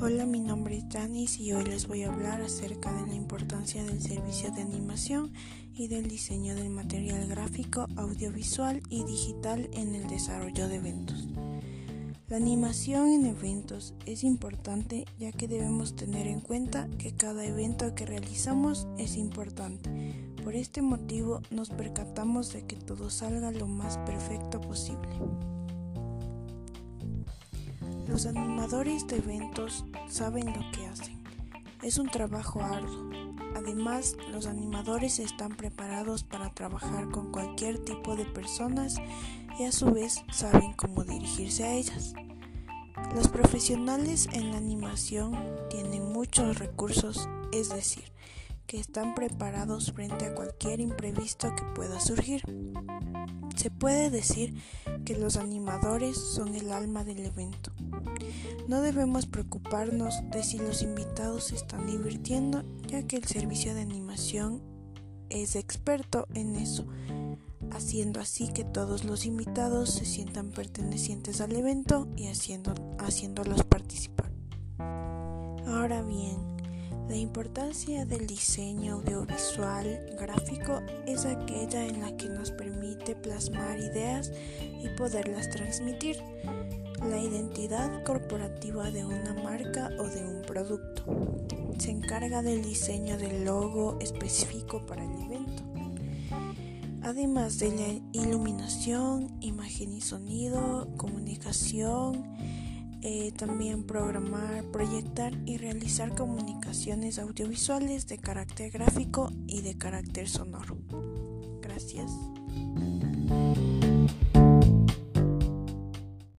Aranis y hoy les voy a hablar acerca de la importancia del servicio de animación y del diseño del material gráfico, audiovisual y digital en el desarrollo de eventos. La animación en eventos es importante ya que debemos tener en cuenta que cada evento que realizamos es importante. Por este motivo nos percatamos de que todo salga lo más perfecto posible. Los animadores de eventos saben lo que hacen. Es un trabajo arduo. Además, los animadores están preparados para trabajar con cualquier tipo de personas y a su vez saben cómo dirigirse a ellas. Los profesionales en la animación tienen muchos recursos, es decir, que están preparados frente a cualquier imprevisto que pueda surgir. Se puede decir que los animadores son el alma del evento. No debemos preocuparnos de si los invitados se están divirtiendo, ya que el servicio de animación es experto en eso, haciendo así que todos los invitados se sientan pertenecientes al evento y haciendo, haciéndolos participar. Ahora bien, la importancia del diseño audiovisual gráfico es aquella en la que nos permite plasmar ideas y poderlas transmitir, la identidad corporativa de una marca o de un producto. Se encarga del diseño del logo específico para el evento, además de la iluminación, imagen y sonido, comunicación, eh, también programar, proyectar y realizar comunicaciones audiovisuales de carácter gráfico y de carácter sonoro. Gracias.